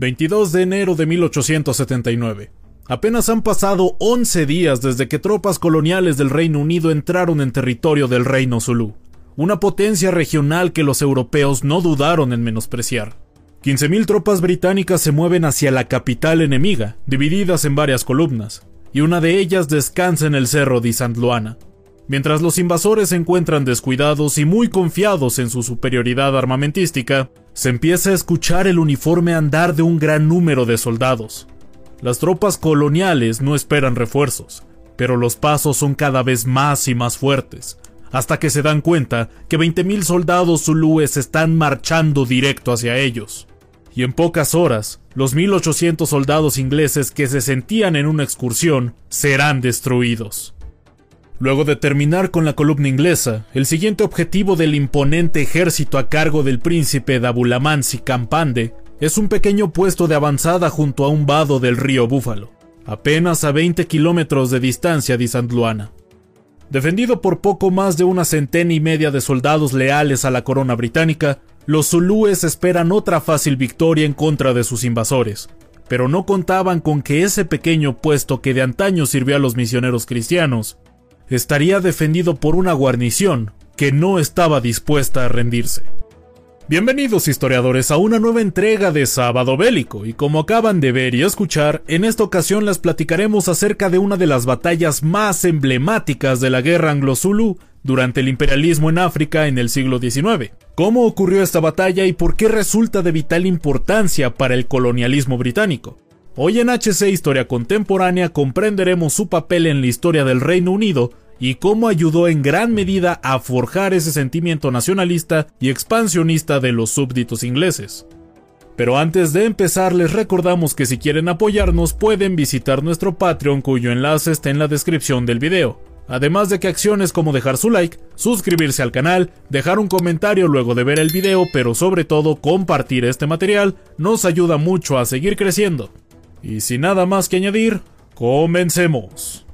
22 de enero de 1879. Apenas han pasado 11 días desde que tropas coloniales del Reino Unido entraron en territorio del Reino Zulu, una potencia regional que los europeos no dudaron en menospreciar. 15.000 tropas británicas se mueven hacia la capital enemiga, divididas en varias columnas, y una de ellas descansa en el cerro de St. Luana. Mientras los invasores se encuentran descuidados y muy confiados en su superioridad armamentística, se empieza a escuchar el uniforme andar de un gran número de soldados. Las tropas coloniales no esperan refuerzos, pero los pasos son cada vez más y más fuertes, hasta que se dan cuenta que 20.000 soldados zulúes están marchando directo hacia ellos. Y en pocas horas, los 1.800 soldados ingleses que se sentían en una excursión serán destruidos. Luego de terminar con la columna inglesa, el siguiente objetivo del imponente ejército a cargo del príncipe Dabulamansi Campande es un pequeño puesto de avanzada junto a un vado del río Búfalo, apenas a 20 kilómetros de distancia de San Luana. Defendido por poco más de una centena y media de soldados leales a la corona británica, los zulúes esperan otra fácil victoria en contra de sus invasores, pero no contaban con que ese pequeño puesto que de antaño sirvió a los misioneros cristianos estaría defendido por una guarnición que no estaba dispuesta a rendirse. Bienvenidos historiadores a una nueva entrega de Sábado Bélico y como acaban de ver y escuchar, en esta ocasión les platicaremos acerca de una de las batallas más emblemáticas de la guerra anglo-zulu durante el imperialismo en África en el siglo XIX. ¿Cómo ocurrió esta batalla y por qué resulta de vital importancia para el colonialismo británico? Hoy en HC Historia Contemporánea comprenderemos su papel en la historia del Reino Unido y cómo ayudó en gran medida a forjar ese sentimiento nacionalista y expansionista de los súbditos ingleses. Pero antes de empezar les recordamos que si quieren apoyarnos pueden visitar nuestro Patreon cuyo enlace está en la descripción del video. Además de que acciones como dejar su like, suscribirse al canal, dejar un comentario luego de ver el video, pero sobre todo compartir este material, nos ayuda mucho a seguir creciendo. Y sin nada más que añadir, comencemos.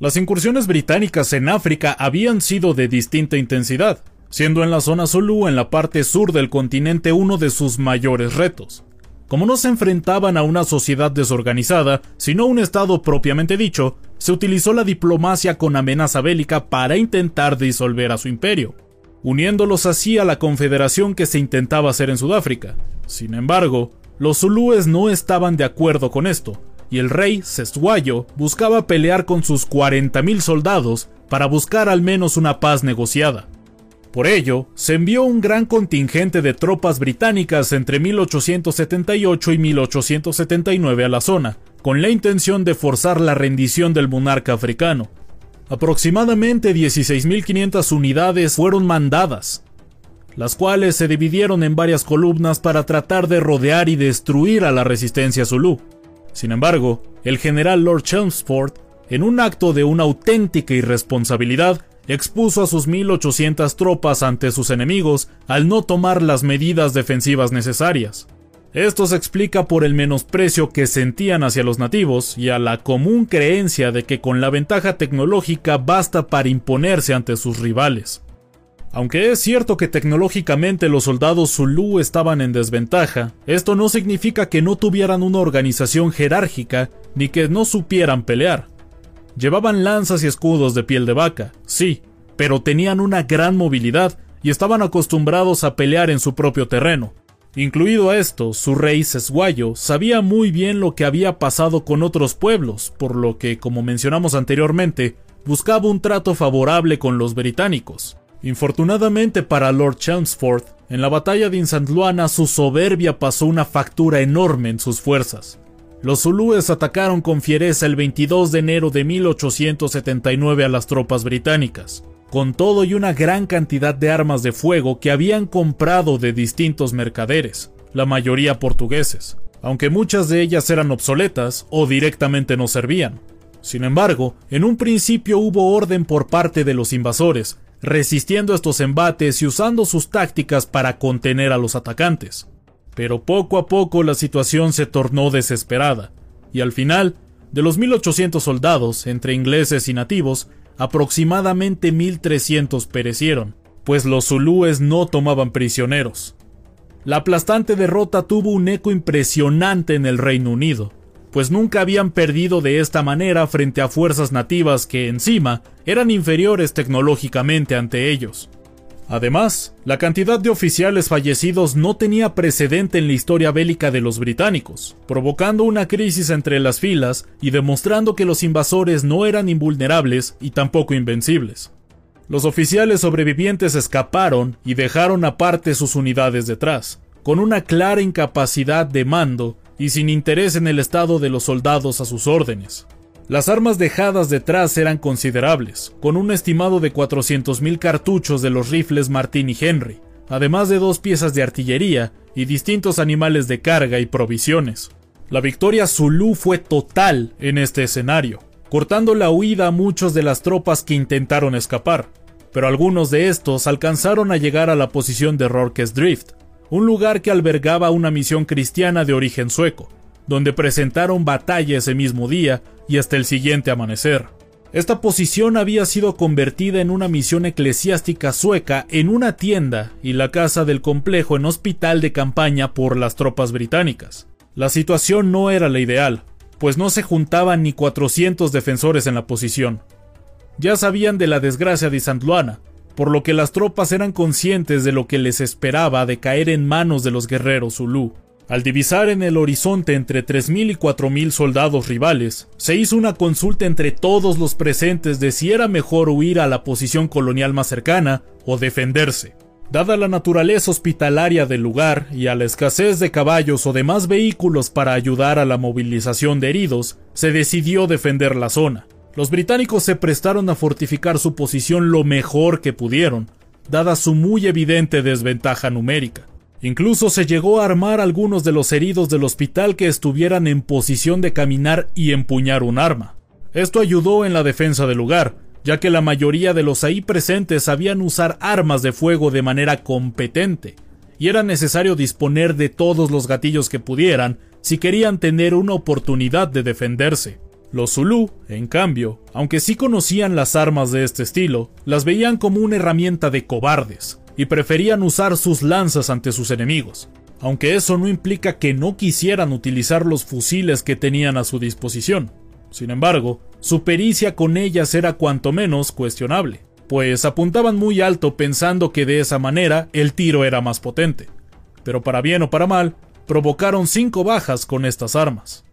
Las incursiones británicas en África habían sido de distinta intensidad, siendo en la zona Zulu en la parte sur del continente uno de sus mayores retos. Como no se enfrentaban a una sociedad desorganizada, sino a un Estado propiamente dicho, se utilizó la diplomacia con amenaza bélica para intentar disolver a su imperio, uniéndolos así a la confederación que se intentaba hacer en Sudáfrica. Sin embargo, los zulúes no estaban de acuerdo con esto, y el rey Cesguayo buscaba pelear con sus 40.000 soldados para buscar al menos una paz negociada. Por ello, se envió un gran contingente de tropas británicas entre 1878 y 1879 a la zona, con la intención de forzar la rendición del monarca africano. Aproximadamente 16.500 unidades fueron mandadas, las cuales se dividieron en varias columnas para tratar de rodear y destruir a la resistencia zulú. Sin embargo, el general Lord Chelmsford, en un acto de una auténtica irresponsabilidad, expuso a sus 1800 tropas ante sus enemigos al no tomar las medidas defensivas necesarias. Esto se explica por el menosprecio que sentían hacia los nativos y a la común creencia de que con la ventaja tecnológica basta para imponerse ante sus rivales. Aunque es cierto que tecnológicamente los soldados Zulu estaban en desventaja, esto no significa que no tuvieran una organización jerárquica ni que no supieran pelear. Llevaban lanzas y escudos de piel de vaca, sí, pero tenían una gran movilidad y estaban acostumbrados a pelear en su propio terreno. Incluido esto, su rey Sesguayo sabía muy bien lo que había pasado con otros pueblos, por lo que, como mencionamos anteriormente, buscaba un trato favorable con los británicos. Infortunadamente para Lord Chelmsford, en la batalla de Insantluana su soberbia pasó una factura enorme en sus fuerzas. Los zulúes atacaron con fiereza el 22 de enero de 1879 a las tropas británicas. con todo y una gran cantidad de armas de fuego que habían comprado de distintos mercaderes, la mayoría portugueses, aunque muchas de ellas eran obsoletas o directamente no servían. Sin embargo, en un principio hubo orden por parte de los invasores, resistiendo estos embates y usando sus tácticas para contener a los atacantes. Pero poco a poco la situación se tornó desesperada, y al final, de los 1800 soldados, entre ingleses y nativos, aproximadamente 1300 perecieron, pues los zulúes no tomaban prisioneros. La aplastante derrota tuvo un eco impresionante en el Reino Unido, pues nunca habían perdido de esta manera frente a fuerzas nativas que encima eran inferiores tecnológicamente ante ellos. Además, la cantidad de oficiales fallecidos no tenía precedente en la historia bélica de los británicos, provocando una crisis entre las filas y demostrando que los invasores no eran invulnerables y tampoco invencibles. Los oficiales sobrevivientes escaparon y dejaron aparte sus unidades detrás, con una clara incapacidad de mando y sin interés en el estado de los soldados a sus órdenes. Las armas dejadas detrás eran considerables, con un estimado de 400.000 cartuchos de los rifles Martin y Henry, además de dos piezas de artillería y distintos animales de carga y provisiones. La victoria Zulu fue total en este escenario, cortando la huida a muchos de las tropas que intentaron escapar, pero algunos de estos alcanzaron a llegar a la posición de Rorke's Drift, un lugar que albergaba una misión cristiana de origen sueco, donde presentaron batalla ese mismo día y hasta el siguiente amanecer. Esta posición había sido convertida en una misión eclesiástica sueca en una tienda y la casa del complejo en hospital de campaña por las tropas británicas. La situación no era la ideal, pues no se juntaban ni 400 defensores en la posición. Ya sabían de la desgracia de Luana, por lo que las tropas eran conscientes de lo que les esperaba de caer en manos de los guerreros Zulu. Al divisar en el horizonte entre 3.000 y 4.000 soldados rivales, se hizo una consulta entre todos los presentes de si era mejor huir a la posición colonial más cercana o defenderse. Dada la naturaleza hospitalaria del lugar y a la escasez de caballos o demás vehículos para ayudar a la movilización de heridos, se decidió defender la zona. Los británicos se prestaron a fortificar su posición lo mejor que pudieron, dada su muy evidente desventaja numérica. Incluso se llegó a armar algunos de los heridos del hospital que estuvieran en posición de caminar y empuñar un arma. Esto ayudó en la defensa del lugar, ya que la mayoría de los ahí presentes sabían usar armas de fuego de manera competente, y era necesario disponer de todos los gatillos que pudieran si querían tener una oportunidad de defenderse. Los Zulu, en cambio, aunque sí conocían las armas de este estilo, las veían como una herramienta de cobardes, y preferían usar sus lanzas ante sus enemigos, aunque eso no implica que no quisieran utilizar los fusiles que tenían a su disposición. Sin embargo, su pericia con ellas era cuanto menos cuestionable, pues apuntaban muy alto pensando que de esa manera el tiro era más potente. Pero para bien o para mal, provocaron cinco bajas con estas armas.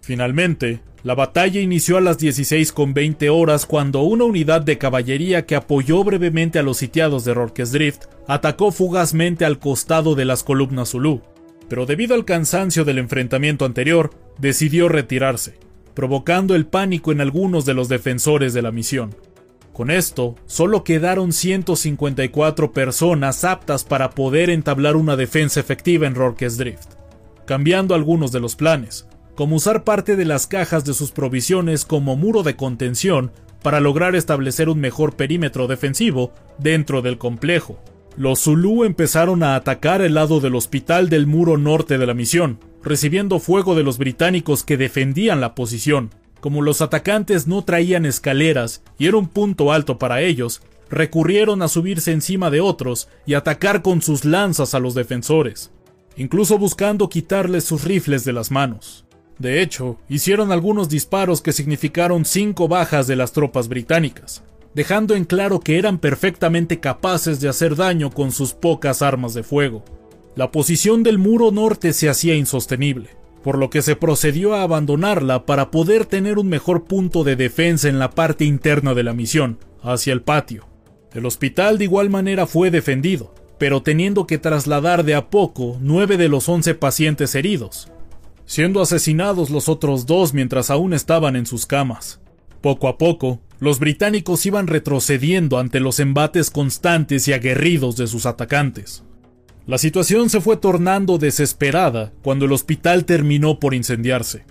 Finalmente, la batalla inició a las 16 con 20 horas cuando una unidad de caballería que apoyó brevemente a los sitiados de Rorke's Drift atacó fugazmente al costado de las columnas Zulu, pero debido al cansancio del enfrentamiento anterior, decidió retirarse, provocando el pánico en algunos de los defensores de la misión. Con esto, solo quedaron 154 personas aptas para poder entablar una defensa efectiva en Rorke's Drift, cambiando algunos de los planes, como usar parte de las cajas de sus provisiones como muro de contención para lograr establecer un mejor perímetro defensivo dentro del complejo. Los Zulu empezaron a atacar el lado del hospital del muro norte de la misión, recibiendo fuego de los británicos que defendían la posición. Como los atacantes no traían escaleras y era un punto alto para ellos, recurrieron a subirse encima de otros y atacar con sus lanzas a los defensores, incluso buscando quitarles sus rifles de las manos. De hecho, hicieron algunos disparos que significaron cinco bajas de las tropas británicas, dejando en claro que eran perfectamente capaces de hacer daño con sus pocas armas de fuego. La posición del muro norte se hacía insostenible, por lo que se procedió a abandonarla para poder tener un mejor punto de defensa en la parte interna de la misión, hacia el patio. El hospital de igual manera fue defendido, pero teniendo que trasladar de a poco nueve de los once pacientes heridos, siendo asesinados los otros dos mientras aún estaban en sus camas. Poco a poco, Los británicos iban retrocediendo ante los embates constantes y aguerridos de sus atacantes. La situación se fue tornando desesperada cuando el hospital terminó por incendiarse.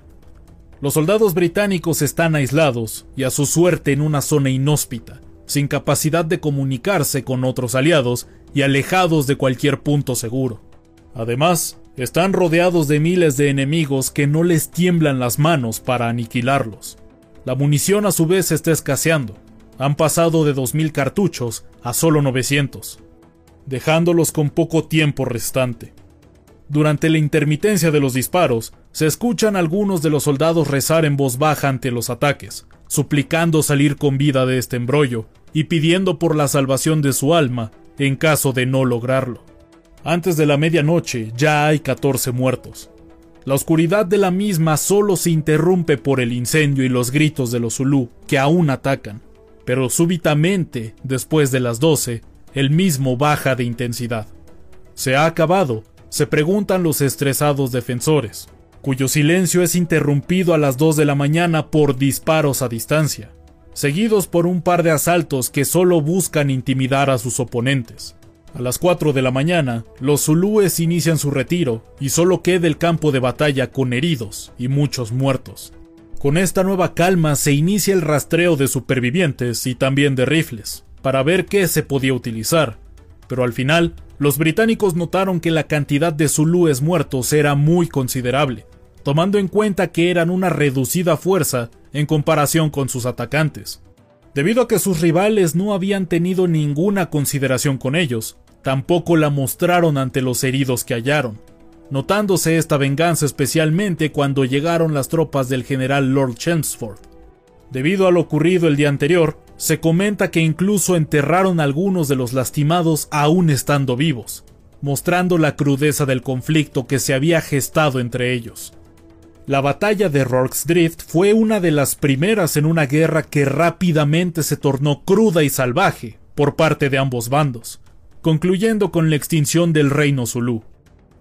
Los soldados británicos están aislados y a su suerte en una zona inhóspita, sin capacidad de comunicarse con otros aliados y alejados de cualquier punto seguro. Además, están rodeados de miles de enemigos que no les tiemblan las manos para aniquilarlos. La munición a su vez está escaseando. Han pasado de 2.000 cartuchos a solo 900, dejándolos con poco tiempo restante. Durante la intermitencia de los disparos, se escuchan algunos de los soldados rezar en voz baja ante los ataques, suplicando salir con vida de este embrollo y pidiendo por la salvación de su alma en caso de no lograrlo. Antes de la medianoche ya hay 14 muertos. La oscuridad de la misma solo se interrumpe por el incendio y los gritos de los Zulu, que aún atacan, pero súbitamente, después de las 12, el mismo baja de intensidad. Se ha acabado se preguntan los estresados defensores, cuyo silencio es interrumpido a las 2 de la mañana por disparos a distancia, seguidos por un par de asaltos que solo buscan intimidar a sus oponentes. A las 4 de la mañana, los zulúes inician su retiro y solo queda el campo de batalla con heridos y muchos muertos. Con esta nueva calma se inicia el rastreo de supervivientes y también de rifles, para ver qué se podía utilizar, pero al final los británicos notaron que la cantidad de zulúes muertos era muy considerable, tomando en cuenta que eran una reducida fuerza en comparación con sus atacantes. Debido a que sus rivales no habían tenido ninguna consideración con ellos, tampoco la mostraron ante los heridos que hallaron, notándose esta venganza especialmente cuando llegaron las tropas del general Lord Chelmsford. Debido a lo ocurrido el día anterior, se comenta que incluso enterraron algunos de los lastimados aún estando vivos, mostrando la crudeza del conflicto que se había gestado entre ellos. La batalla de Rorke's Drift fue una de las primeras en una guerra que rápidamente se tornó cruda y salvaje por parte de ambos bandos, concluyendo con la extinción del reino Zulu.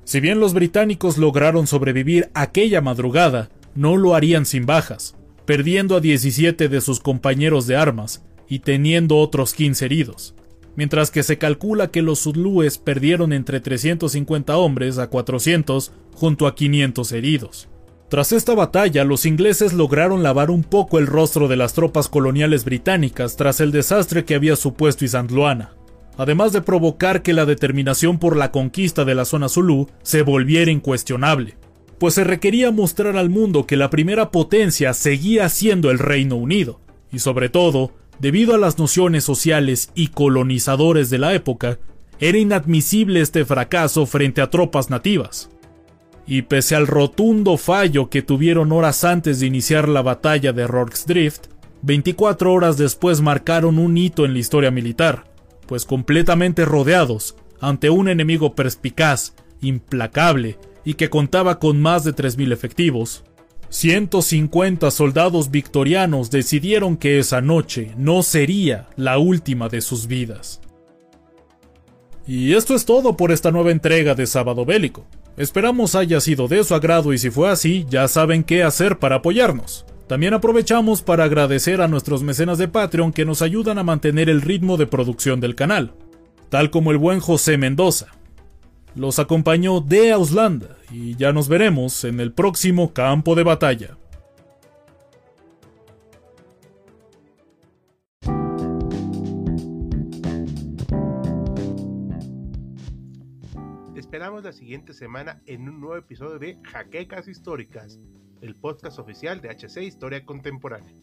Si bien los británicos lograron sobrevivir aquella madrugada, no lo harían sin bajas, perdiendo a 17 de sus compañeros de armas y teniendo otros 15 heridos, mientras que se calcula que los zulúes perdieron entre 350 hombres a 400 junto a 500 heridos. Tras esta batalla, los ingleses lograron lavar un poco el rostro de las tropas coloniales británicas tras el desastre que había supuesto Isandloana, además de provocar que la determinación por la conquista de la zona Zulú se volviera incuestionable, pues se requería mostrar al mundo que la primera potencia seguía siendo el Reino Unido, y sobre todo, debido a las nociones sociales y colonizadores de la época, era inadmisible este fracaso frente a tropas nativas. Y pese al rotundo fallo que tuvieron horas antes de iniciar la batalla de Rorke's Drift, 24 horas después marcaron un hito en la historia militar, pues completamente rodeados, ante un enemigo perspicaz, implacable y que contaba con más de 3.000 efectivos, 150 soldados victorianos decidieron que esa noche no sería la última de sus vidas. Y esto es todo por esta nueva entrega de Sábado Bélico. Esperamos haya sido de su agrado y si fue así, ya saben qué hacer para apoyarnos. También aprovechamos para agradecer a nuestros mecenas de Patreon que nos ayudan a mantener el ritmo de producción del canal, tal como el buen José Mendoza, los acompañó de Auslanda y ya nos veremos en el próximo campo de batalla. esperamos la siguiente semana en un nuevo episodio de Jaquecas Históricas, el podcast oficial de HC Historia Contemporánea.